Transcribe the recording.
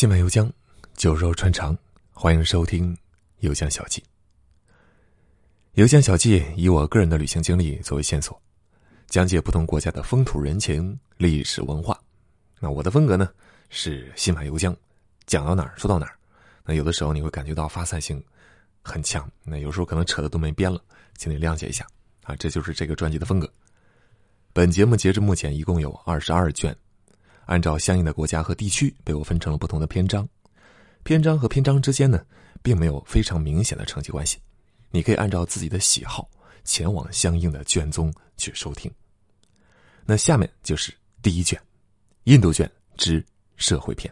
心满油江，酒肉穿肠，欢迎收听《油江小记》。《油江小记》以我个人的旅行经历作为线索，讲解不同国家的风土人情、历史文化。那我的风格呢是心满油江，讲到哪儿说到哪儿。那有的时候你会感觉到发散性很强，那有时候可能扯的都没边了，请你谅解一下啊。这就是这个专辑的风格。本节目截至目前一共有二十二卷。按照相应的国家和地区，被我分成了不同的篇章。篇章和篇章之间呢，并没有非常明显的成绩关系。你可以按照自己的喜好，前往相应的卷宗去收听。那下面就是第一卷，印度卷之社会篇。